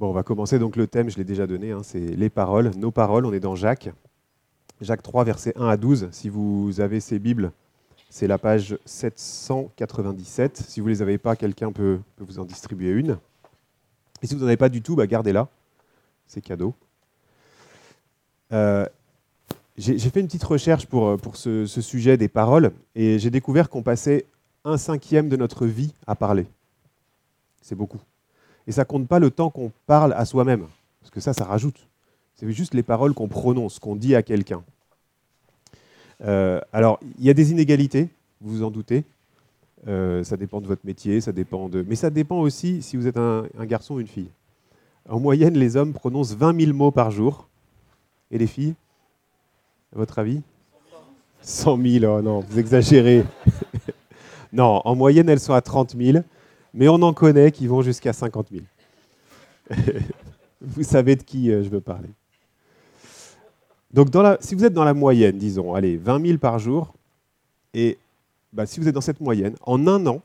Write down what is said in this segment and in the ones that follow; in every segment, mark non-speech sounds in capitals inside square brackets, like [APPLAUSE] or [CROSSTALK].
Bon, on va commencer donc le thème, je l'ai déjà donné, hein, c'est les paroles, nos paroles. On est dans Jacques. Jacques 3, versets 1 à 12. Si vous avez ces Bibles, c'est la page 797. Si vous ne les avez pas, quelqu'un peut, vous en distribuer une. Et si vous n'en avez pas du tout, bah, gardez-la. C'est cadeau. Euh, j'ai fait une petite recherche pour, euh, pour ce, sujet des paroles et j'ai découvert qu'on passait un cinquième de notre vie à parler. C'est beaucoup. Et ça compte pas le temps qu'on parle à soi-même, parce que ça, ça rajoute. C'est juste les paroles qu'on prononce, qu'on dit à quelqu'un. Euh, alors, il y a des inégalités, vous vous en doutez. Euh, ça dépend de votre métier, ça dépend de. Mais ça dépend aussi si vous êtes un, garçon ou une fille. En moyenne, les hommes prononcent 20 000 mots par jour. Et les filles À votre avis? 100 000, oh non, vous exagérez. [LAUGHS] non, en moyenne, elles sont à 30 000, mais on en connaît qui vont jusqu'à 50 000. [LAUGHS] vous savez de qui euh, je veux parler. Donc, si vous êtes dans la moyenne, disons, allez, 20 000 par jour, et bah, si vous êtes dans cette moyenne, en un an,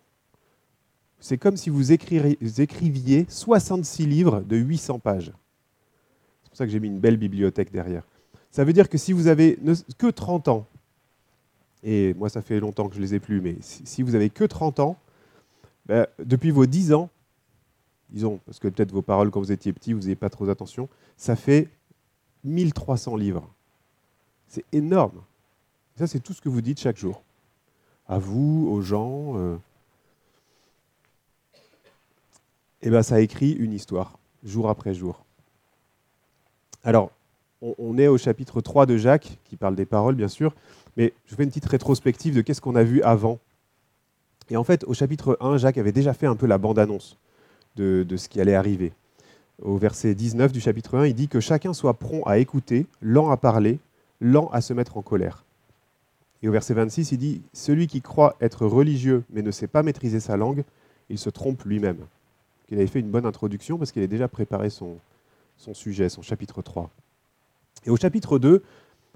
c'est comme si vous écriviez 66 livres de 800 pages. C'est pour ça que j'ai mis une belle bibliothèque derrière. Ça veut dire que si vous avez que 30 ans, et moi ça fait longtemps que je ne les ai plus, mais si vous avez que 30 ans, ben, depuis vos 10 ans, disons, parce que peut-être vos paroles quand vous étiez petit, vous n'avez pas trop attention, ça fait 1300 livres. C'est énorme. Ça, c'est tout ce que vous dites chaque jour. À vous, aux gens. Et euh. Eh bien, ça écrit une histoire, jour après jour. Alors, on, est au chapitre 3 de Jacques, qui parle des paroles, bien sûr, mais je fais une petite rétrospective de qu'est-ce qu'on a vu avant. Et en fait, au chapitre 1, Jacques avait déjà fait un peu la bande-annonce de, ce qui allait arriver. Au verset 19 du chapitre 1, il dit que chacun soit prompt à écouter, lent à parler, lent à se mettre en colère. Et au verset 26, il dit Celui qui croit être religieux mais ne sait pas maîtriser sa langue, il se trompe lui-même. Il avait fait une bonne introduction parce qu'il avait déjà préparé son, son sujet, son chapitre 3. Et au chapitre 2,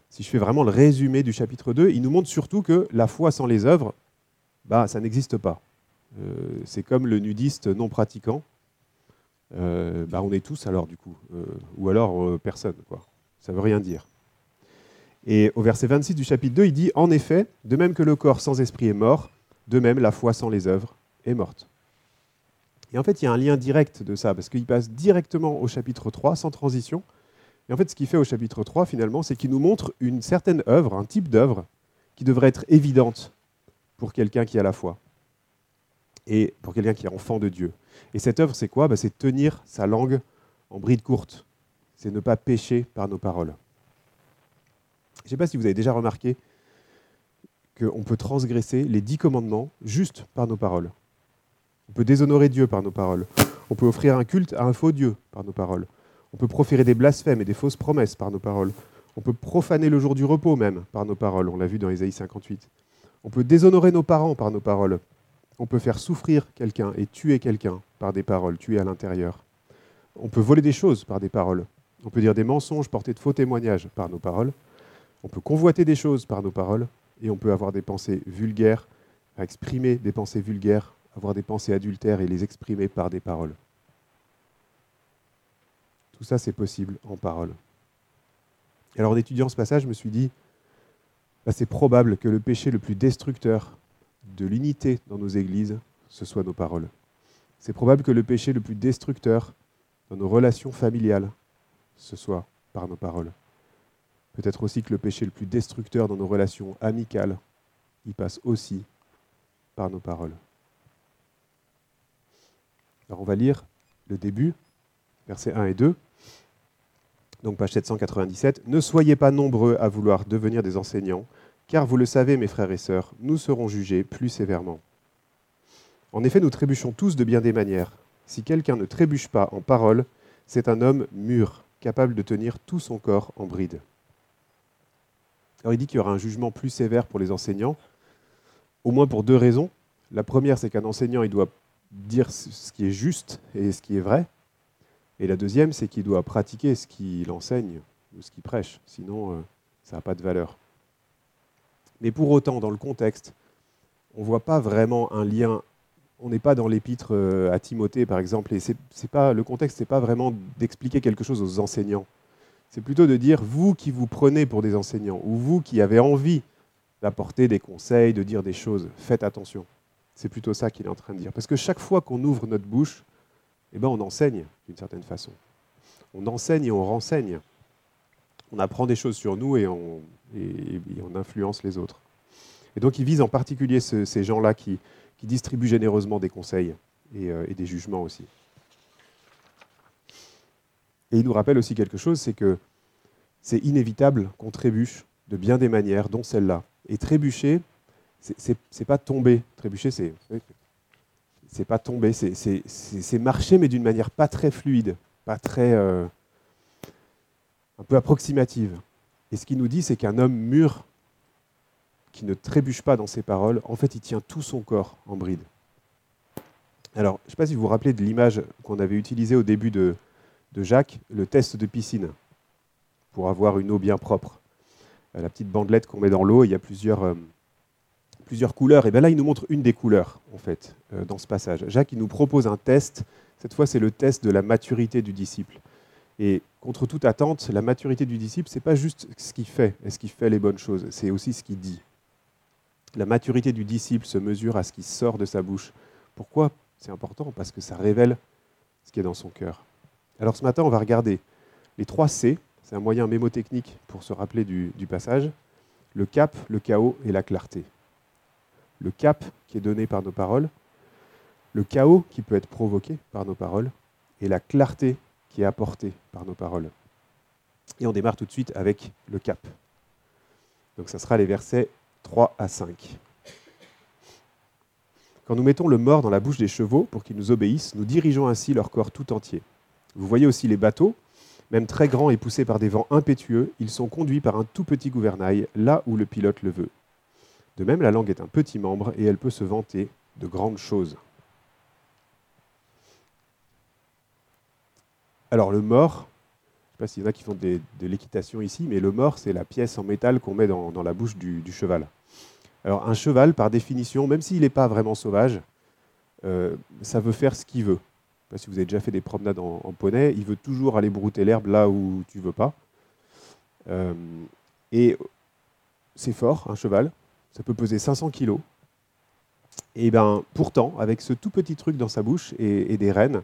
si je fais vraiment le résumé du chapitre 2, il nous montre surtout que la foi sans les œuvres, bah, ça n'existe pas. Euh, c'est comme le nudiste non pratiquant. Euh, bah, on est tous alors du coup. Euh, ou alors personne. Quoi. Ça veut rien dire. Et au verset 26 du chapitre 2, il dit En effet, de même que le corps sans esprit est mort, de même la foi sans les œuvres est morte. Et en fait, il y a un lien direct de ça, parce qu'il passe directement au chapitre 3, sans transition. Et en fait, ce qu'il fait au chapitre 3, finalement, c'est qu'il nous montre une certaine œuvre, un type d'œuvre, qui devrait être évidente pour quelqu'un qui a la foi, et pour quelqu'un qui est enfant de Dieu. Et cette œuvre, c'est quoi? Bah, C'est tenir sa langue en bride courte. C'est ne pas pécher par nos paroles. Je ne sais pas si vous avez déjà remarqué qu'on peut transgresser les dix commandements juste par nos paroles. On peut déshonorer Dieu par nos paroles. On peut offrir un culte à un faux Dieu par nos paroles. On peut proférer des blasphèmes et des fausses promesses par nos paroles. On peut profaner le jour du repos même par nos paroles. On l'a vu dans Ésaïe 58. On peut déshonorer nos parents par nos paroles. On peut faire souffrir quelqu'un et tuer quelqu'un par des paroles, tuer à l'intérieur. On peut voler des choses par des paroles. On peut dire des mensonges, porter de faux témoignages par nos paroles. On peut convoiter des choses par nos paroles. Et on peut avoir des pensées vulgaires, exprimer des pensées vulgaires avoir des pensées adultères et les exprimer par des paroles. Tout ça, c'est possible en parole. Et alors, en étudiant ce passage, je me suis dit, bah, c'est probable que le péché le plus destructeur de l'unité dans nos églises, ce soit nos paroles. C'est probable que le péché le plus destructeur dans nos relations familiales, ce soit par nos paroles. Peut-être aussi que le péché le plus destructeur dans nos relations amicales, il passe aussi par nos paroles. Alors on va lire le début, versets 1 et 2. Donc page 797. Ne soyez pas nombreux à vouloir devenir des enseignants, car vous le savez, mes frères et sœurs, nous serons jugés plus sévèrement. En effet, nous trébuchons tous de bien des manières. Si quelqu'un ne trébuche pas en parole, c'est un homme mûr, capable de tenir tout son corps en bride. Alors il dit qu'il y aura un jugement plus sévère pour les enseignants, au moins pour deux raisons. La première, c'est qu'un enseignant, il doit dire ce qui est juste et ce qui est vrai. Et la deuxième, c'est qu'il doit pratiquer ce qu'il enseigne ou ce qu'il prêche. Sinon, euh, ça n'a pas de valeur. Mais pour autant, dans le contexte, on ne voit pas vraiment un lien on n'est pas dans l'épître euh, à Timothée, par exemple, et c'est, pas, le contexte n'est pas vraiment d'expliquer quelque chose aux enseignants. C'est plutôt de dire, vous qui vous prenez pour des enseignants, ou vous qui avez envie d'apporter des conseils, de dire des choses, faites attention. C'est plutôt ça qu'il est en train de dire. Parce que chaque fois qu'on ouvre notre bouche, eh ben, on enseigne d'une certaine façon. On enseigne et on renseigne. On apprend des choses sur nous et on, influence les autres. Et donc il vise en particulier ces gens-là qui, qui distribue généreusement des conseils euh, et, des jugements aussi. Et il nous rappelle aussi quelque chose, c'est que c'est inévitable qu'on trébuche de bien des manières, dont celle-là. Et trébucher, c'est pas tomber. Trébucher, c'est c'est pas tomber, c'est marcher, mais d'une manière pas très fluide, pas très euh, un peu approximative. Et ce qu'il nous dit, c'est qu'un homme mûr qui ne trébuche pas dans ses paroles, en fait, il tient tout son corps en bride. Alors, je ne sais pas si vous vous rappelez de l'image qu'on avait utilisée au début de, Jacques, le test de piscine, pour avoir une eau bien propre. Euh, la petite bandelette qu'on met dans l'eau, il y a plusieurs, euh, plusieurs couleurs. Et bien là, il nous montre une des couleurs, en fait, euh, dans ce passage. Jacques, il nous propose un test. Cette fois, c'est le test de la maturité du disciple. Et contre toute attente, la maturité du disciple, ce n'est pas juste ce qu'il fait, est-ce qu'il fait les bonnes choses, c'est aussi ce qu'il dit. La maturité du disciple se mesure à ce qui sort de sa bouche. Pourquoi? C'est important parce que ça révèle ce qui est dans son cœur. Alors ce matin, on va regarder les trois C. C'est un moyen mémotechnique pour se rappeler du, passage. Le cap, le chaos et la clarté. Le cap qui est donné par nos paroles, le chaos qui peut être provoqué par nos paroles et la clarté qui est apportée par nos paroles. Et on démarre tout de suite avec le cap. Donc ça sera les versets 3 à 5. Quand nous mettons le mort dans la bouche des chevaux pour qu'ils nous obéissent, nous dirigeons ainsi leur corps tout entier. Vous voyez aussi les bateaux, même très grands et poussés par des vents impétueux, ils sont conduits par un tout petit gouvernail là où le pilote le veut. De même, la langue est un petit membre et elle peut se vanter de grandes choses. Alors le mort, sais pas s'il y en a qui font de l'équitation ici, mais le mort, c'est la pièce en métal qu'on met dans, la bouche du, cheval. Alors un cheval, par définition, même s'il n'est pas vraiment sauvage, euh, ça veut faire ce qu'il veut. Pas si vous avez déjà fait des promenades en, poney, il veut toujours aller brouter l'herbe là où tu veux pas. Euh, et c'est fort, un cheval. Ça peut peser 500 kilos. Et ben, pourtant, avec ce tout petit truc dans sa bouche et, des rênes,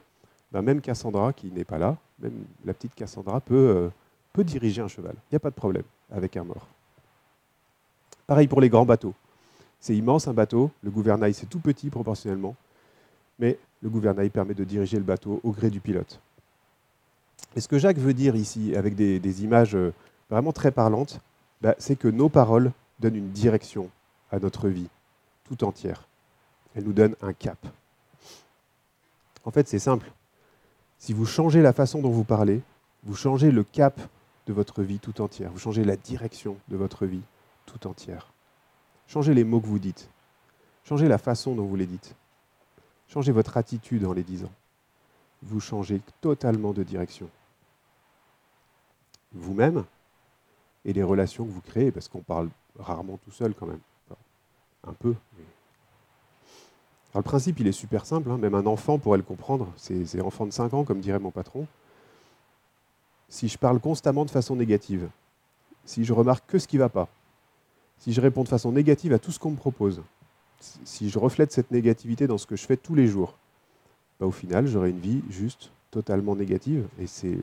ben, même Cassandra, qui n'est pas là, même la petite Cassandra peut, euh, peut diriger un cheval. Il n'y a pas de problème avec un mort. Pareil pour les grands bateaux. C'est immense un bateau, le gouvernail c'est tout petit proportionnellement, mais le gouvernail permet de diriger le bateau au gré du pilote. Et ce que Jacques veut dire ici, avec des, images euh, vraiment très parlantes, bah, c'est que nos paroles donnent une direction à notre vie tout entière. Elles nous donnent un cap. En fait, c'est simple. Si vous changez la façon dont vous parlez, vous changez le cap de votre vie tout entière, vous changez la direction de votre vie tout entière. Changez les mots que vous dites, changez la façon dont vous les dites, changez votre attitude en les disant. Vous changez totalement de direction. Vous-même et les relations que vous créez, parce qu'on parle rarement tout seul quand même, un peu, le principe, il est super simple, hein. même un enfant pourrait le comprendre, c'est enfant de 5 ans, comme dirait mon patron. Si je parle constamment de façon négative, si je remarque que ce qui ne va pas, si je réponds de façon négative à tout ce qu'on me propose, si je reflète cette négativité dans ce que je fais tous les jours, bah, au final, j'aurai une vie juste, totalement négative, et c'est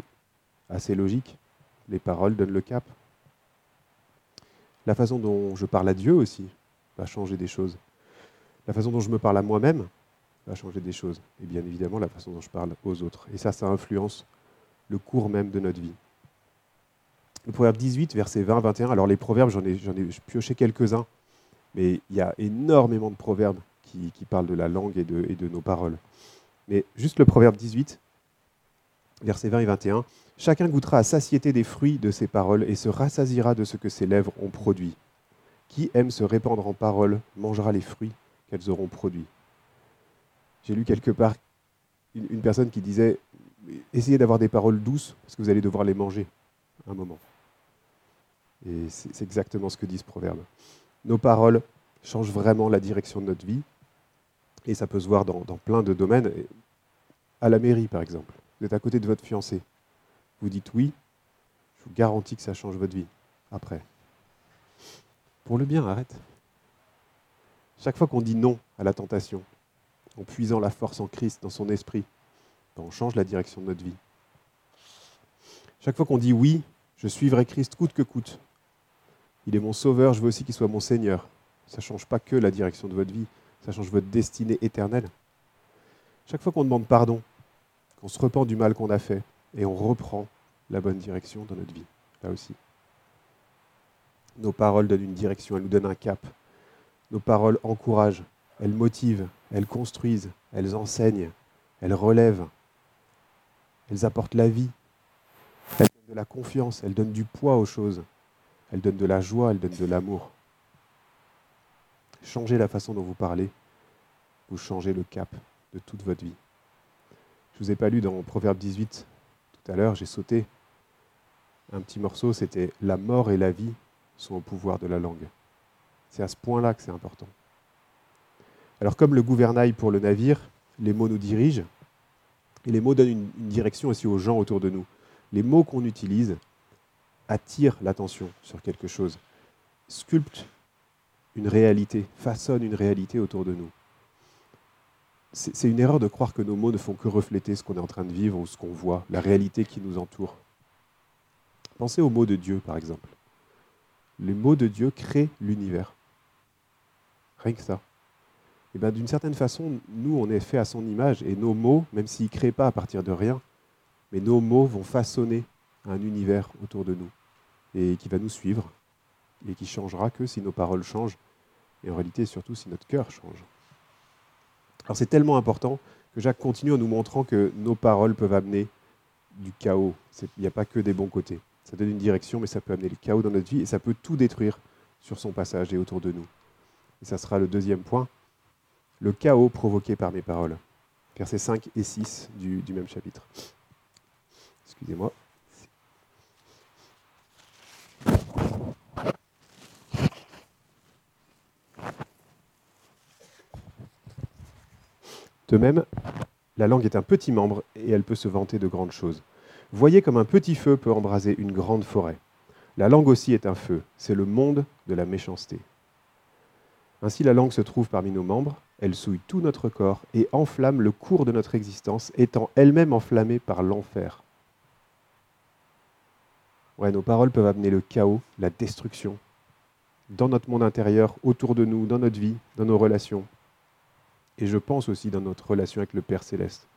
assez logique. Les paroles donnent le cap. La façon dont je parle à Dieu aussi va changer des choses. La façon dont je me parle à moi-même va changer des choses. Et bien évidemment, la façon dont je parle aux autres. Et ça, ça influence le cours même de notre vie. Le proverbe 18, verset 20-21. Alors les proverbes, j'en ai, ai pioché quelques-uns, mais il y a énormément de proverbes qui, parlent de la langue et de, et de nos paroles. Mais juste le proverbe 18, versets 20 et 21. Chacun goûtera à satiété des fruits de ses paroles et se rassasira de ce que ses lèvres ont produit. Qui aime se répandre en paroles mangera les fruits qu'elles auront produit. J'ai lu quelque part une, personne qui disait essayez d'avoir des paroles douces parce que vous allez devoir les manger un moment. Et c'est exactement ce que dit ce proverbe. Nos paroles changent vraiment la direction de notre vie. Et ça peut se voir dans, dans plein de domaines. À la mairie, par exemple. Vous êtes à côté de votre fiancé. Vous dites oui, je vous garantis que ça change votre vie après. Pour le bien, arrête. Chaque fois qu'on dit non à la tentation, en puisant la force en Christ dans son esprit, ben, on change la direction de notre vie. Chaque fois qu'on dit oui, je suivrai Christ coûte que coûte. Il est mon sauveur, je veux aussi qu'il soit mon Seigneur. Ça ne change pas que la direction de votre vie, ça change votre destinée éternelle. Chaque fois qu'on demande pardon, qu'on se repent du mal qu'on a fait, et on reprend la bonne direction dans notre vie, là aussi. Nos paroles donnent une direction, elles nous donnent un cap. Nos paroles encouragent, elles motivent, elles construisent, elles enseignent, elles relèvent, elles apportent la vie, de la confiance, elle donne du poids aux choses, elle donne de la joie, elle donne de l'amour. Changez la façon dont vous parlez, vous changez le cap de toute votre vie. Je ne vous ai pas lu dans Proverbe 18 tout à l'heure, j'ai sauté un petit morceau, c'était La mort et la vie sont au pouvoir de la langue. C'est à ce point-là que c'est important. Alors comme le gouvernail pour le navire, les mots nous dirigent, et les mots donnent une, direction aussi aux gens autour de nous les mots qu'on utilise attirent l'attention sur quelque chose, sculptent une réalité, façonnent une réalité autour de nous. C'est une erreur de croire que nos mots ne font que refléter ce qu'on est en train de vivre ou ce qu'on voit, la réalité qui nous entoure. Pensez aux mots de Dieu, par exemple. Les mots de Dieu créent l'univers. Rien que ça. Et bien, d'une certaine façon, nous, on est fait à son image, et nos mots, même s'ils ne créent pas à partir de rien, mais nos mots vont façonner un univers autour de nous et qui va nous suivre et qui changera que si nos paroles changent et en réalité surtout si notre cœur change. Alors c'est tellement important que Jacques continue en nous montrant que nos paroles peuvent amener du chaos. Il n'y a pas que des bons côtés. Ça donne une direction, mais ça peut amener le chaos dans notre vie et ça peut tout détruire sur son passage et autour de nous. Et ça sera le deuxième point, le chaos provoqué par mes paroles. Versets 5 et 6 du, du même chapitre. Excusez-moi. De même, la langue est un petit membre et elle peut se vanter de grandes choses. Voyez comme un petit feu peut embraser une grande forêt. La langue aussi est un feu, c'est le monde de la méchanceté. Ainsi la langue se trouve parmi nos membres, elle souille tout notre corps et enflamme le cours de notre existence, étant elle-même enflammée par l'enfer. Ouais, nos paroles peuvent amener le chaos, la destruction dans notre monde intérieur, autour de nous, dans notre vie, dans nos relations. Et je pense aussi dans notre relation avec le Père céleste.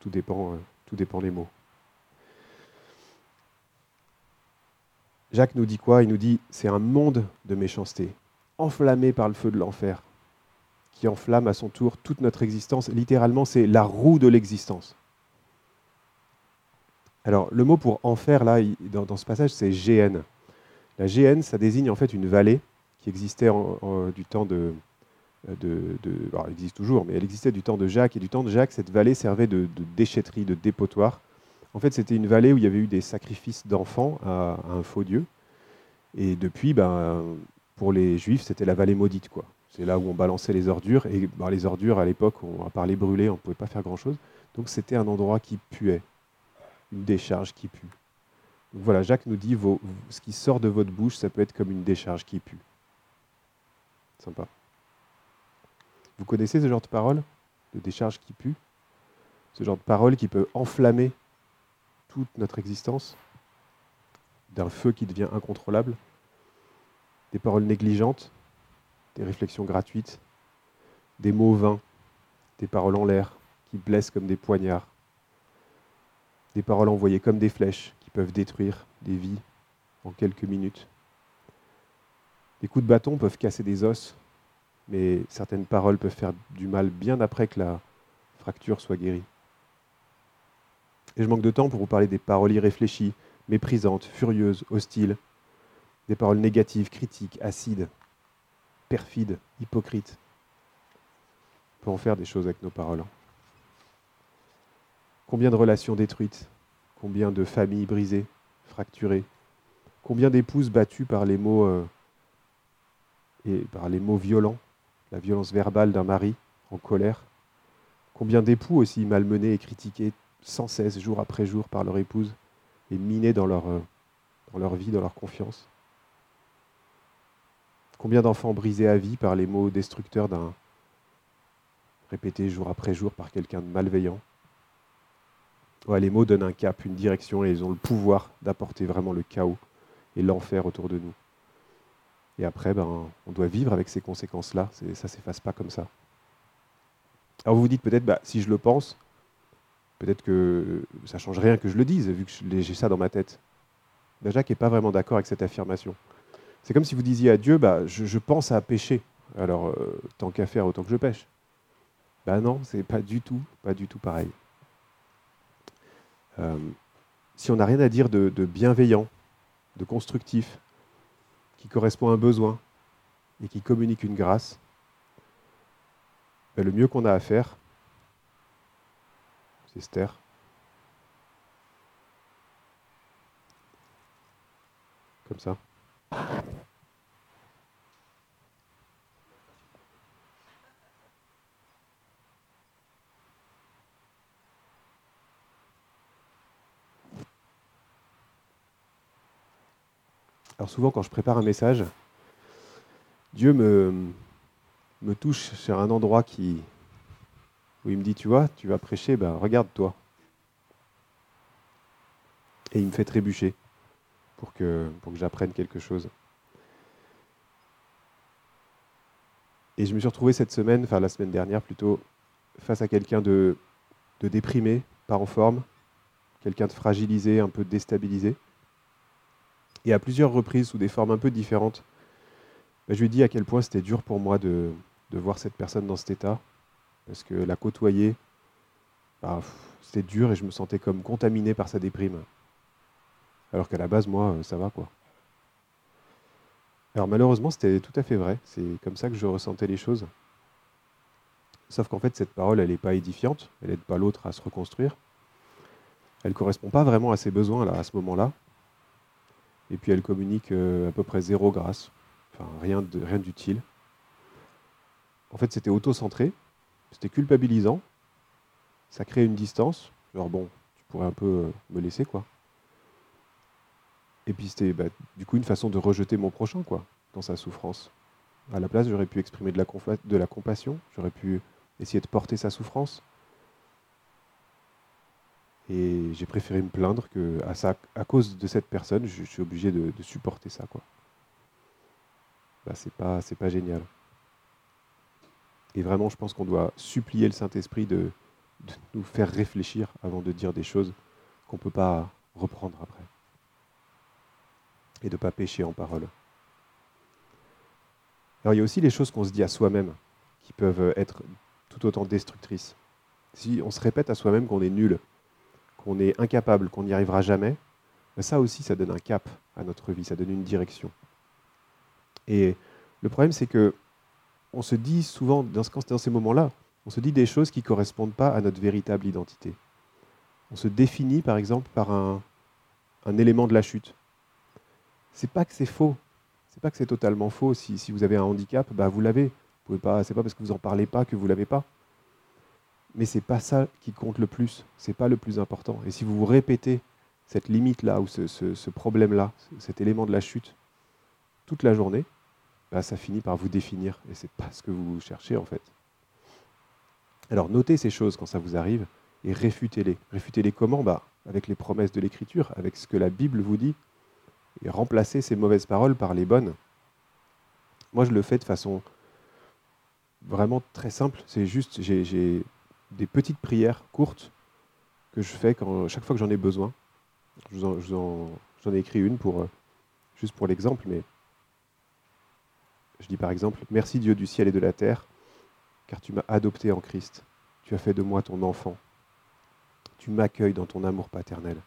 Tout dépend, euh, tout dépend des mots. Jacques nous dit quoi? Il nous dit c'est un monde de méchanceté, enflammé par le feu de l'enfer, qui enflamme à son tour toute notre existence. Littéralement, c'est la roue de l'existence. Alors, le mot pour enfer, là, dans, ce passage, c'est GN. La GN, ça désigne en fait une vallée qui existait du temps de, elle existe toujours, mais elle existait du temps de Jacques. Et du temps de Jacques, cette vallée servait de, déchetterie, de dépotoir. En fait, c'était une vallée où il y avait eu des sacrifices d'enfants à, un faux dieu. Et depuis, ben, pour les Juifs, c'était la vallée maudite. quoi. C'est là où on balançait les ordures. Et ben, les ordures, à l'époque, à part les brûler, on ne pouvait pas faire grand-chose. Donc c'était un endroit qui puait une décharge qui pue. Donc voilà, Jacques nous dit, ce qui sort de votre bouche, ça peut être comme une décharge qui pue. Sympa. Vous connaissez ce genre de parole De décharge qui pue? Ce genre de parole qui peut enflammer toute notre existence D'un feu qui devient incontrôlable Des paroles négligentes Des réflexions gratuites Des mots vains Des paroles en l'air qui blessent comme des poignards des paroles envoyées comme des flèches qui peuvent détruire des vies en quelques minutes. Des coups de bâton peuvent casser des os, mais certaines paroles peuvent faire du mal bien après que la fracture soit guérie. Et je manque de temps pour vous parler des paroles irréfléchies, méprisantes, furieuses, hostiles, des paroles négatives, critiques, acides, perfides, hypocrites. On peut en faire des choses avec nos paroles. Hein. Combien de relations détruites Combien de familles brisées, fracturées Combien d'épouses battues par les mots euh, et par les mots violents, la violence verbale d'un mari en colère Combien d'époux aussi malmenés et critiqués sans cesse, jour après jour, par leur épouse et minés dans leur, euh, dans leur vie, dans leur confiance Combien d'enfants brisés à vie par les mots destructeurs d'un répété jour après jour par quelqu'un de malveillant Les mots donnent un cap, une direction et ils ont le pouvoir d'apporter vraiment le chaos et l'enfer autour de nous. Et après, ben, on doit vivre avec ces conséquences-là. Ça ne s'efface pas comme ça. Alors vous vous dites peut-être, bah, si je le pense, peut-être que ça ne change rien que je le dise, vu que j'ai ça dans ma tête. Jacques n'est pas vraiment d'accord avec cette affirmation. C'est comme si vous disiez à Dieu, bah, je, pense à pécher. Alors, euh, tant qu'à faire, autant que je pêche. Ben non, c'est pas du tout, pas du tout pareil. Euh, si on n'a rien à dire de bienveillant, de constructif, qui correspond à un besoin et qui communique une grâce, ben, le mieux qu'on a à faire, se Comme ça. Alors souvent quand je prépare un message, Dieu me, me touche sur un endroit qui, où il me dit, tu vois, tu vas prêcher, ben regarde-toi. Et il me fait trébucher pour que, j'apprenne quelque chose. Et je me suis retrouvé cette semaine, enfin la semaine dernière plutôt, face à quelqu'un de, déprimé, pas en forme, quelqu'un de fragilisé, un peu déstabilisé. Et à plusieurs reprises, sous des formes un peu différentes, ben, je lui ai dit à quel point c'était dur pour moi de voir cette personne dans cet état, parce que la côtoyer, bah, c'était dur et je me sentais comme contaminé par sa déprime. Alors qu'à la base, moi, ça va quoi. Alors malheureusement, c'était tout à fait vrai. C'est comme ça que je ressentais les choses. Sauf qu'en fait, cette parole, elle n'est pas édifiante. Elle n'aide pas l'autre à se reconstruire. Elle ne correspond pas vraiment à ses besoins à ce moment-là. Et puis elle communique euh, à peu près zéro grâce. Enfin, rien d'utile. En fait, c'était auto-centré, c'était culpabilisant, ça crée une distance. Alors bon, tu pourrais un peu euh, me laisser, quoi. Et puis c'était bah, du coup une façon de rejeter mon prochain, quoi, dans sa souffrance. À la place, j'aurais pu exprimer de la, de compassion, j'aurais pu essayer de porter sa souffrance. Et j'ai préféré me plaindre que à, cause de cette personne, je, suis obligé de, supporter ça, quoi. Bah, c'est pas, c'est pas génial. Et vraiment, je pense qu'on doit supplier le Saint-Esprit de, nous faire réfléchir avant de dire des choses qu'on ne peut pas reprendre après. Et de ne pas pécher en parole. Alors il y a aussi les choses qu'on se dit à soi-même qui peuvent être tout autant destructrices. Si on se répète à soi-même qu'on est nul, qu'on est incapable, qu'on n'y arrivera jamais, ben ça aussi, ça donne un cap à notre vie, ça donne une direction. Et le problème, c'est que on se dit souvent, dans, ces moments-là, on se dit des choses qui ne correspondent pas à notre véritable identité. On se définit, par exemple, par un, élément de la chute. C'est pas que c'est faux. C'est pas que c'est totalement faux. Si, vous avez un handicap, bah vous l'avez. Vous pouvez pas. C'est parce que vous en parlez pas que vous l'avez pas. Mais c'est pas ça qui compte le plus. C'est pas le plus important. Et si vous vous répétez cette limite là ou ce problème là, cet élément de la chute toute la journée, bah, ça finit par vous définir. Et c'est pas ce que vous cherchez en fait. Alors notez ces choses quand ça vous arrive et réfutez-les. Réfutez-les comment? Bah, Avec les promesses de l'Écriture, avec ce que la Bible vous dit, et remplacez ces mauvaises paroles par les bonnes. Moi, je le fais de façon vraiment très simple. C'est juste, j'ai des petites prières courtes que je fais chaque fois que j'en ai besoin. J'en ai écrit une pour, euh, juste pour l'exemple, mais je dis par exemple, Merci Dieu du ciel et de la terre, car tu m'as adopté en Christ. Tu as fait de moi ton enfant. Tu m'accueilles dans ton amour paternel.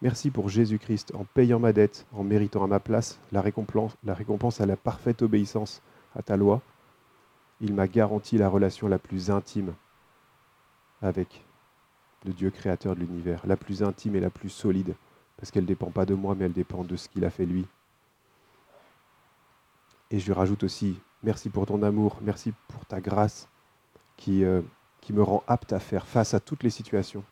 Merci pour Jésus-Christ en payant ma dette, en méritant à ma place la récompense, la récompense à la parfaite obéissance à ta loi. Il m'a garanti la relation la plus intime avec le Dieu créateur de l'univers, la plus intime et la plus solide, parce qu'elle ne dépend pas de moi, mais elle dépend de ce qu'il a fait lui, et je lui rajoute aussi, merci pour ton amour, merci pour ta grâce, qui, euh, qui me rend apte à faire face à toutes les situations.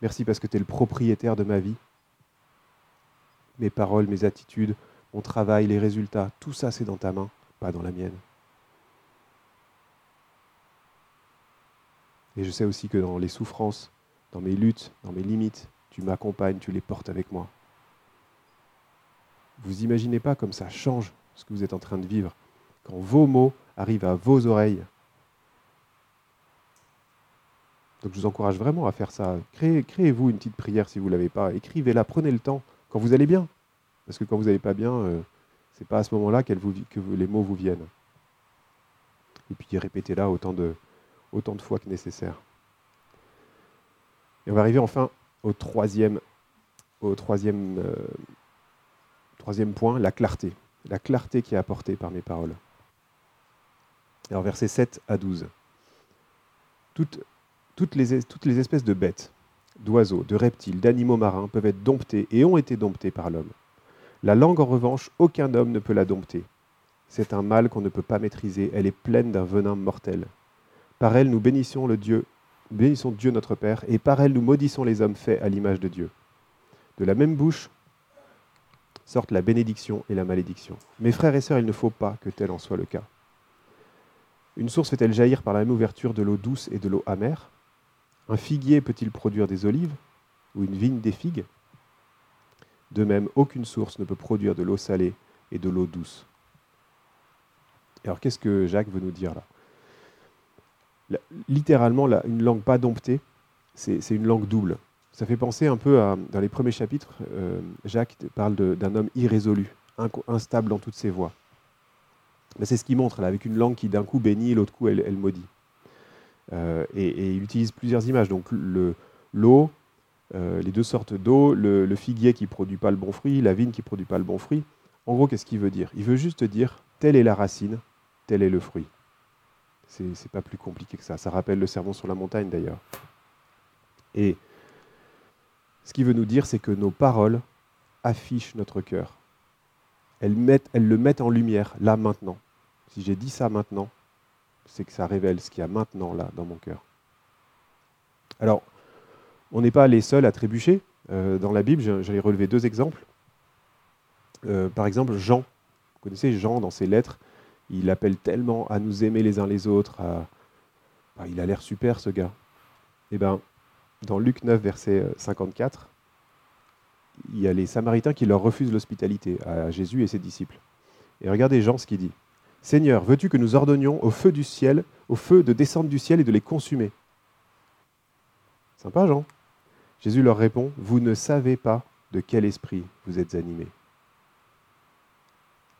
Merci parce que tu es le propriétaire de ma vie. Mes paroles, mes attitudes, mon travail, les résultats, tout ça c'est dans ta main, pas dans la mienne. Et je sais aussi que dans les souffrances, dans mes luttes, dans mes limites, tu m'accompagnes, tu les portes avec moi. Vous imaginez pas comme ça change ce que vous êtes en train de vivre quand vos mots arrivent à vos oreilles. Donc je vous encourage vraiment à faire ça. Créez, vous une petite prière si vous ne l'avez pas. Écrivez-la, prenez le temps quand vous allez bien. Parce que quand vous n'allez pas bien, euh, ce n'est pas à ce moment-là que les mots vous viennent. Et puis répétez-la autant de, autant de fois que nécessaire. Et on va arriver enfin au troisième, au troisième, euh, troisième point, la clarté. La clarté qui est apportée par mes paroles. Alors versets 7 à 12. Toutes, les, toutes les espèces de bêtes, d'oiseaux, de reptiles, d'animaux marins peuvent être domptées et ont été domptées par l'homme. La langue, en revanche, aucun homme ne peut la dompter. C'est un mal qu'on ne peut pas maîtriser, elle est pleine d'un venin mortel. Par elle, nous bénissons le Dieu, bénissons Dieu notre Père, et par elle, nous maudissons les hommes faits à l'image de Dieu. De la même bouche sortent la bénédiction et la malédiction. Mes frères et sœurs, il ne faut pas que tel en soit le cas. Une source fait-elle jaillir par la même ouverture de l'eau douce et de l'eau amère? Un figuier peut-il produire des olives ou une vigne des figues? De même, aucune source ne peut produire de l'eau salée et de l'eau douce. Alors qu'est-ce que Jacques veut nous dire là? Littéralement, une langue pas domptée, c'est une langue double. Ça fait penser un peu à, dans les premiers chapitres, euh, Jacques parle d'un homme irrésolu, instable dans toutes ses voies. C'est ce qu'il montre là, avec une langue qui d'un coup bénit l'autre coup elle, maudit. Euh, et, il utilise plusieurs images, donc l'eau, euh, les deux sortes d'eau, le, le, figuier qui produit pas le bon fruit, la vigne qui produit pas le bon fruit. En gros, qu'est-ce qu'il veut dire? Il veut juste dire telle est la racine, tel est le fruit. C'est pas plus compliqué que ça. Ça rappelle le sermon sur la montagne d'ailleurs. Et ce qu'il veut nous dire, c'est que nos paroles affichent notre cœur. Elles, le mettent en lumière, là, maintenant. Si j'ai dit ça maintenant, c'est que ça révèle ce qu'il y a maintenant, là, dans mon cœur. Alors, on n'est pas les seuls à trébucher. Euh, dans la Bible, j'allais relever deux exemples. Euh, par exemple, Jean. Vous connaissez Jean dans ses lettres? Il appelle tellement à nous aimer les uns les autres. Bah, il a l'air super ce gars. Eh ben, dans Luc 9, verset 54, il y a les Samaritains qui leur refusent l'hospitalité à Jésus et ses disciples. Et regardez Jean ce qu'il dit. Seigneur, veux-tu que nous ordonnions au feu du ciel, au feu de descendre du ciel et de les consumer? Sympa Jean. Jésus leur répond, Vous ne savez pas de quel esprit vous êtes animés.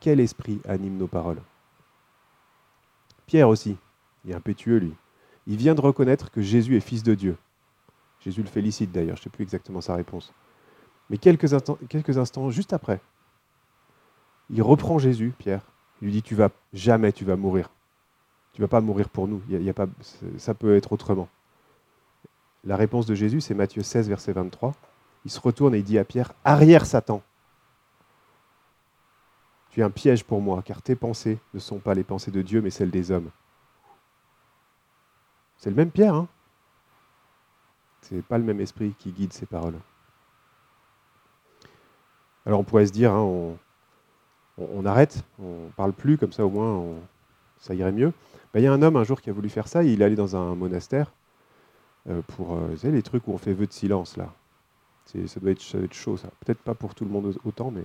Quel esprit anime nos paroles? Pierre aussi, il est impétueux lui. Il vient de reconnaître que Jésus est fils de Dieu. Jésus le félicite d'ailleurs, je ne sais plus exactement sa réponse. Mais quelques instants, juste après, il reprend Jésus, Pierre, il lui dit Tu vas jamais, tu vas mourir. Tu vas pas mourir pour nous. A pas, ça peut être autrement. La réponse de Jésus, c'est Matthieu 16, verset 23. Il se retourne et il dit à Pierre Arrière, Satan tu es un piège pour moi, car tes pensées ne sont pas les pensées de Dieu, mais celles des hommes. C'est le même Pierre, hein Ce n'est pas le même esprit qui guide ces paroles. Alors on pourrait se dire, hein, on, arrête, on ne parle plus, comme ça au moins ça irait mieux. Ben, il y a un homme un jour qui a voulu faire ça, il est allé dans un monastère euh, pour euh, les trucs où on fait vœu de silence là. Ça doit, être, chaud ça. Peut-être pas pour tout le monde autant, mais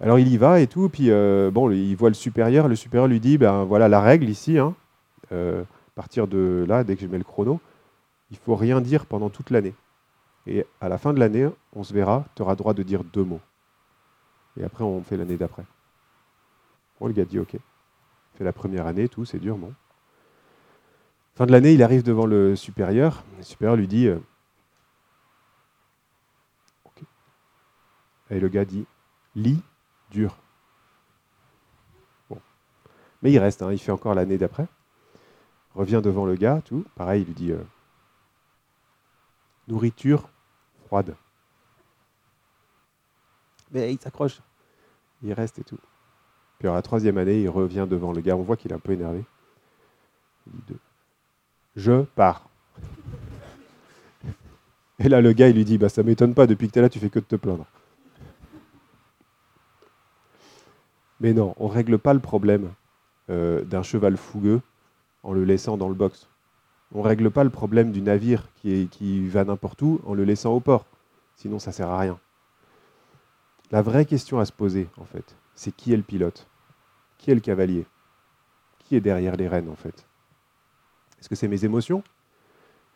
alors il y va et tout, puis euh, bon, il voit le supérieur, le supérieur lui dit, ben voilà la règle ici, hein, à partir de là, dès que je mets le chrono, il faut rien dire pendant toute l'année. Et à la fin de l'année, on se verra, tu auras droit de dire deux mots. Et après, on fait l'année d'après. Bon, le gars dit, ok. Fait la première année, tout, c'est dur, bon. Fin de l'année, il arrive devant le supérieur. Le supérieur lui dit, euh, ok. Et le gars dit, lis dur. Bon. Mais il reste, hein, il fait encore l'année d'après. Revient devant le gars, tout. Pareil, il lui dit euh, nourriture froide. Mais il s'accroche. Il reste et tout. Puis à la troisième année, il revient devant le gars. On voit qu'il est un peu énervé. Il dit deux. Je pars. [LAUGHS] Et là, le gars, il lui dit, bah, ça m'étonne pas, depuis que tu es là, tu fais que de te plaindre. Mais non, on ne règle pas le problème euh, d'un cheval fougueux en le laissant dans le box. On ne règle pas le problème du navire qui, va n'importe où en le laissant au port. Sinon, ça ne sert à rien. La vraie question à se poser, en fait, c'est qui est le pilote? Qui est le cavalier? Qui est derrière les rênes, en fait? Est-ce que c'est mes émotions?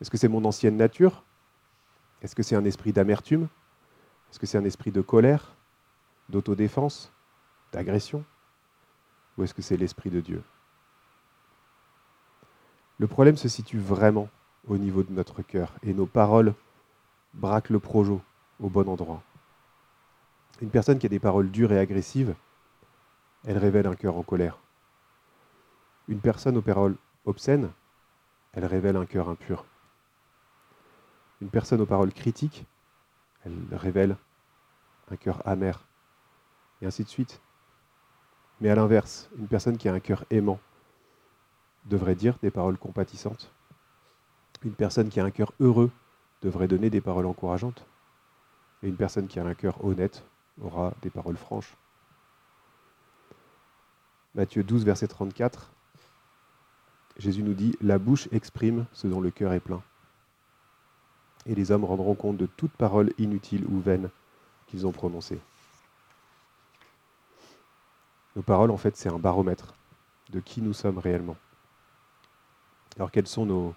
Est-ce que c'est mon ancienne nature? Est-ce que c'est un esprit d'amertume? Est-ce que c'est un esprit de colère D'autodéfense D'agression? Ou est-ce que c'est l'esprit de Dieu? Le problème se situe vraiment au niveau de notre cœur et nos paroles braquent le projo au bon endroit. Une personne qui a des paroles dures et agressives, elle révèle un cœur en colère. Une personne aux paroles obscènes, elle révèle un cœur impur. Une personne aux paroles critiques, elle révèle un cœur amer. Et ainsi de suite. Mais à l'inverse, une personne qui a un cœur aimant devrait dire des paroles compatissantes. Une personne qui a un cœur heureux devrait donner des paroles encourageantes. Et une personne qui a un cœur honnête aura des paroles franches. Matthieu 12, verset 34, Jésus nous dit, La bouche exprime ce dont le cœur est plein. Et les hommes rendront compte de toute parole inutile ou vaine qu'ils ont prononcée. Nos paroles, en fait, c'est un baromètre de qui nous sommes réellement. Alors, quels sont nos,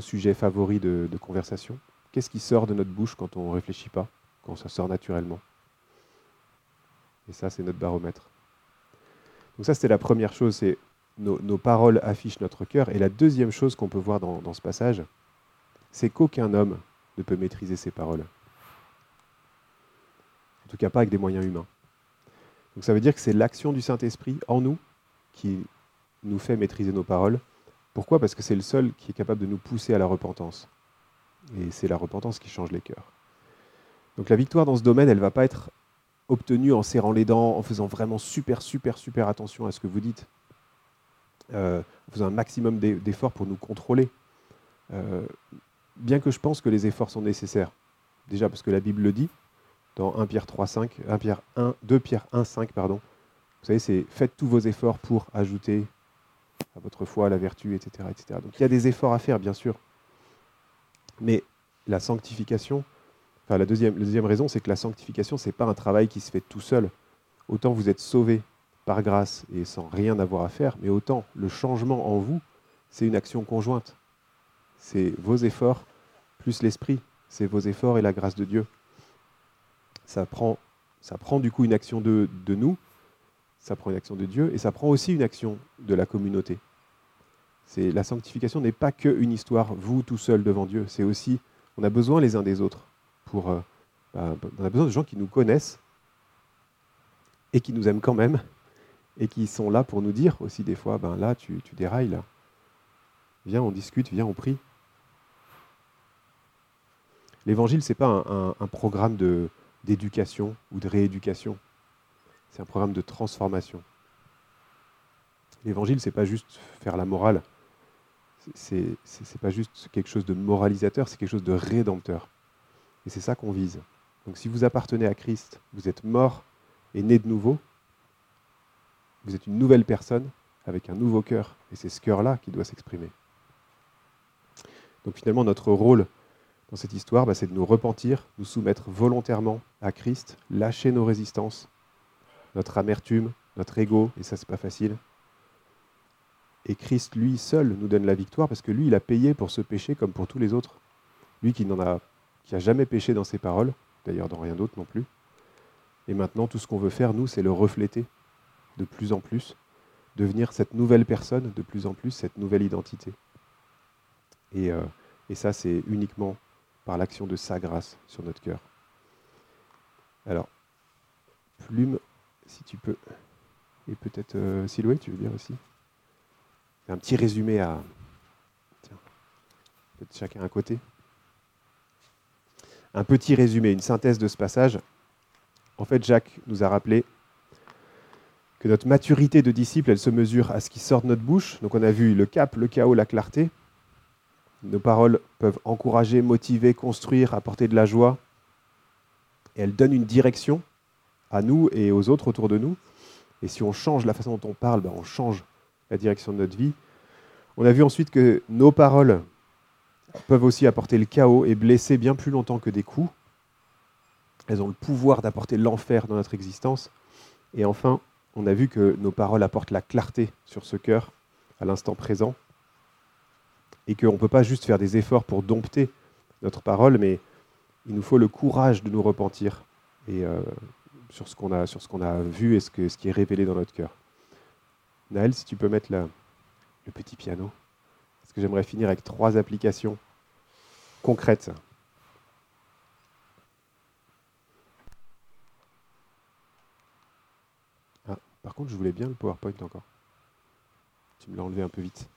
sujets favoris de, conversation? Qu'est-ce qui sort de notre bouche quand on ne réfléchit pas, quand ça sort naturellement? Et ça, c'est notre baromètre. Donc ça, c'était la première chose, c'est nos, paroles affichent notre cœur. Et la deuxième chose qu'on peut voir dans, ce passage, c'est qu'aucun homme ne peut maîtriser ses paroles. En tout cas, pas avec des moyens humains. Donc ça veut dire que c'est l'action du Saint-Esprit en nous qui nous fait maîtriser nos paroles. Pourquoi? Parce que c'est le seul qui est capable de nous pousser à la repentance. Et c'est la repentance qui change les cœurs. Donc la victoire dans ce domaine, elle ne va pas être obtenu en serrant les dents, en faisant vraiment super, super, super attention à ce que vous dites, euh, en faisant un maximum d'efforts pour nous contrôler. Euh, bien que je pense que les efforts sont nécessaires. Déjà parce que la Bible le dit, dans 1 Pierre 3, 5, 1 Pierre 1, 2 Pierre 1, 5, pardon. Vous savez, c'est faites tous vos efforts pour ajouter à votre foi la vertu, etc., etc. Donc il y a des efforts à faire, bien sûr. Mais la sanctification, la deuxième, deuxième raison, c'est que la sanctification, ce n'est pas un travail qui se fait tout seul. Autant vous êtes sauvé par grâce et sans rien avoir à faire, mais autant le changement en vous, c'est une action conjointe. C'est vos efforts plus l'esprit. C'est vos efforts et la grâce de Dieu. Ça prend, ça prend du coup une action de, de nous, ça prend une action de Dieu, et ça prend aussi une action de la communauté. C'est la sanctification n'est pas que une histoire, vous tout seul devant Dieu. C'est aussi, on a besoin les uns des autres pour. Euh, bah, on a besoin de gens qui nous connaissent et qui nous aiment quand même et qui sont là pour nous dire aussi des fois, ben là, tu, tu dérailles là. Viens, on discute, viens, on prie. L'évangile, ce n'est pas un, programme d'éducation ou de rééducation. C'est un programme de transformation. L'évangile, ce n'est pas juste faire la morale. C'est n'est pas juste quelque chose de moralisateur, c'est quelque chose de rédempteur. Et c'est ça qu'on vise. Donc si vous appartenez à Christ, vous êtes mort et né de nouveau, vous êtes une nouvelle personne avec un nouveau cœur. Et c'est ce cœur-là qui doit s'exprimer. Donc finalement, notre rôle dans cette histoire, bah, c'est de nous repentir, nous soumettre volontairement à Christ, lâcher nos résistances, notre amertume, notre ego, et ça c'est pas facile. Et Christ, lui seul, nous donne la victoire parce que lui, il a payé pour ce péché comme pour tous les autres. Lui qui n'en a qui n'a jamais péché dans ses paroles, d'ailleurs dans rien d'autre non plus. Et maintenant, tout ce qu'on veut faire, nous, c'est le refléter de plus en plus, devenir cette nouvelle personne de plus en plus, cette nouvelle identité. Et, euh, et ça, c'est uniquement par l'action de sa grâce sur notre cœur. Alors, plume, si tu peux, et peut-être euh, Silhouette, tu veux dire aussi Un petit résumé à... Tiens, peut-être chacun à côté un petit résumé, une synthèse de ce passage. En fait, Jacques nous a rappelé que notre maturité de disciple, elle se mesure à ce qui sort de notre bouche. Donc on a vu le cap, le chaos, la clarté. Nos paroles peuvent encourager, motiver, construire, apporter de la joie. Et elles donnent une direction à nous et aux autres autour de nous. Et si on change la façon dont on parle, ben on change la direction de notre vie. On a vu ensuite que nos paroles peuvent aussi apporter le chaos et blesser bien plus longtemps que des coups. Elles ont le pouvoir d'apporter l'enfer dans notre existence. Et enfin, on a vu que nos paroles apportent la clarté sur ce cœur à l'instant présent. Et qu'on ne peut pas juste faire des efforts pour dompter notre parole, mais il nous faut le courage de nous repentir et, euh, sur ce qu'on a, sur ce qu'on a vu et ce, que, ce qui est révélé dans notre cœur. Naël, si tu peux mettre le petit piano, parce que j'aimerais finir avec trois applications concrètes. Ah, par contre, je voulais bien le PowerPoint encore. Tu me l'as enlevé un peu vite.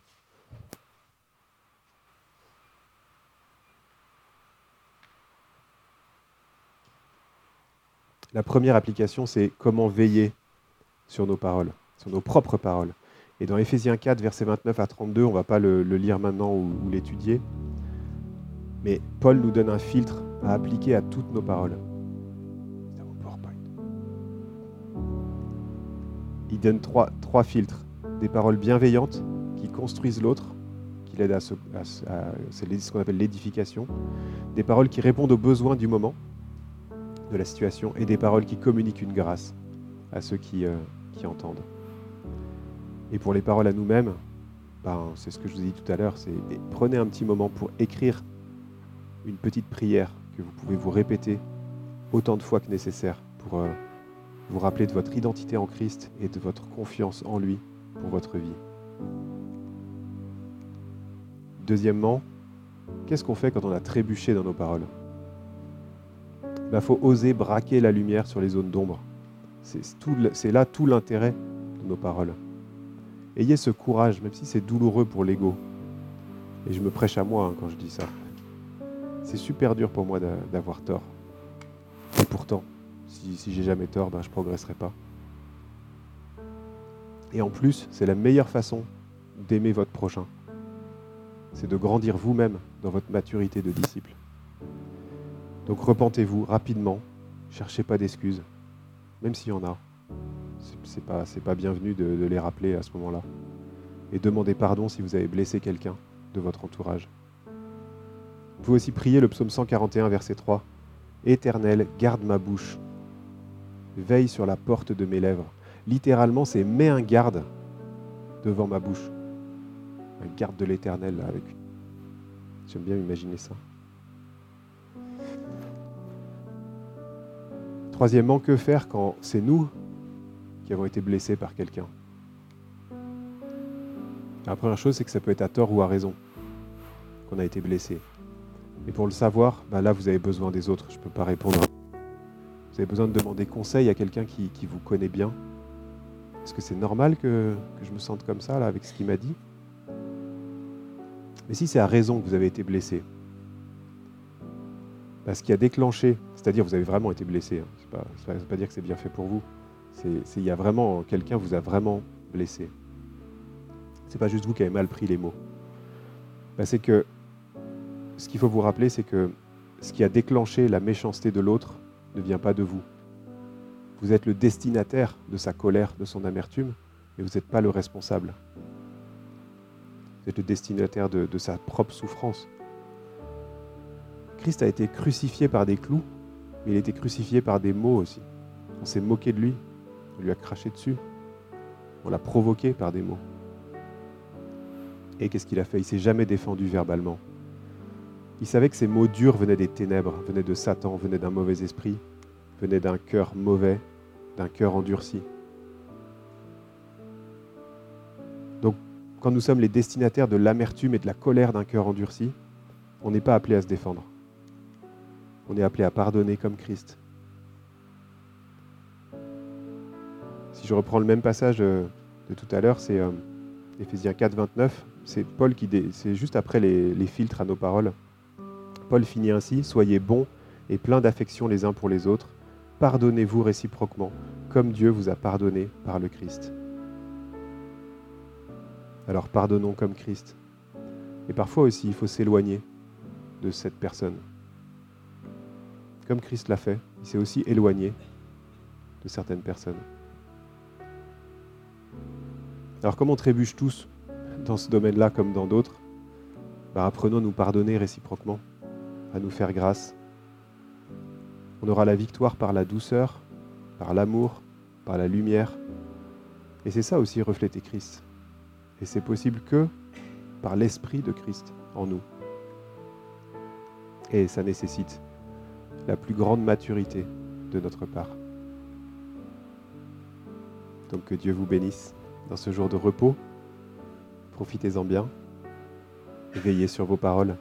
La première application, c'est comment veiller sur nos paroles, sur nos propres paroles. Et dans Éphésiens 4, versets 29 à 32, on ne va pas le, lire maintenant ou, l'étudier, mais Paul nous donne un filtre à appliquer à toutes nos paroles. Il donne trois, filtres. Des paroles bienveillantes qui construisent l'autre, qui l'aident à, ce qu'on appelle l'édification. Des paroles qui répondent aux besoins du moment, de la situation, et des paroles qui communiquent une grâce à ceux qui, euh, qui entendent. Et pour les paroles à nous-mêmes, ben, c'est ce que je vous ai dit tout à l'heure, c'est prenez un petit moment pour écrire une petite prière que vous pouvez vous répéter autant de fois que nécessaire pour euh, vous rappeler de votre identité en Christ et de votre confiance en lui pour votre vie. Deuxièmement, qu'est-ce qu'on fait quand on a trébuché dans nos paroles? Il ben, faut oser braquer la lumière sur les zones d'ombre. C'est là tout l'intérêt de nos paroles. Ayez ce courage, même si c'est douloureux pour l'ego. Et je me prêche à moi hein, quand je dis ça. C'est super dur pour moi d'avoir tort. Et pourtant, si, j'ai jamais tort, ben, je ne progresserai pas. Et en plus, c'est la meilleure façon d'aimer votre prochain. C'est de grandir vous-même dans votre maturité de disciple. Donc repentez-vous rapidement, cherchez pas d'excuses, même s'il y en a c'est pas, pas bienvenu de, les rappeler à ce moment-là. Et demandez pardon si vous avez blessé quelqu'un de votre entourage. Vous pouvez aussi prier le psaume 141, verset 3. Éternel, garde ma bouche. Veille sur la porte de mes lèvres. Littéralement, c'est mets un garde devant ma bouche. Un garde de l'éternel, avec. J'aime bien imaginer ça. Troisièmement, que faire quand c'est nous qui avons été blessés par quelqu'un? La première chose, c'est que ça peut être à tort ou à raison qu'on a été blessé. Et pour le savoir, bah là, vous avez besoin des autres. Je ne peux pas répondre. Vous avez besoin de demander conseil à quelqu'un qui, vous connaît bien. Est-ce que c'est normal que, je me sente comme ça, là, avec ce qu'il m'a dit? Mais si c'est à raison que vous avez été blessé, parce qu'il a déclenché, c'est-à-dire vous avez vraiment été blessé, hein, ça ne veut pas dire que c'est bien fait pour vous, il y a vraiment quelqu'un vous a vraiment blessé. C'est pas juste vous qui avez mal pris les mots. Ben, c'est que ce qu'il faut vous rappeler, c'est que ce qui a déclenché la méchanceté de l'autre ne vient pas de vous. Vous êtes le destinataire de sa colère, de son amertume, mais vous n'êtes pas le responsable. Vous êtes le destinataire de, de sa propre souffrance. Christ a été crucifié par des clous, mais il été crucifié par des mots aussi. On s'est moqué de lui, on lui a craché dessus. On l'a provoqué par des mots. Et qu'est-ce qu'il a fait? Il s'est jamais défendu verbalement. Il savait que ces mots durs venaient des ténèbres, venaient de Satan, venaient d'un mauvais esprit, venaient d'un cœur mauvais, d'un cœur endurci. Donc, quand nous sommes les destinataires de l'amertume et de la colère d'un cœur endurci, on n'est pas appelé à se défendre. On est appelé à pardonner comme Christ, Si je reprends le même passage de tout à l'heure, c'est euh, Éphésiens 4, 29. C'est Paul qui, c'est juste après les, filtres à nos paroles. Paul finit ainsi Soyez bons et pleins d'affection les uns pour les autres. Pardonnez-vous réciproquement, comme Dieu vous a pardonné par le Christ. Alors pardonnons comme Christ. Et parfois aussi, il faut s'éloigner de cette personne. Comme Christ l'a fait, il s'est aussi éloigné de certaines personnes. Alors comme on trébuche tous dans ce domaine-là comme dans d'autres, bah, apprenons à nous pardonner réciproquement, à nous faire grâce. On aura la victoire par la douceur, par l'amour, par la lumière. Et c'est ça aussi refléter Christ. Et c'est possible que par l'Esprit de Christ en nous. Et ça nécessite la plus grande maturité de notre part. Donc que Dieu vous bénisse dans ce jour de repos. Profitez-en bien veillez sur vos paroles.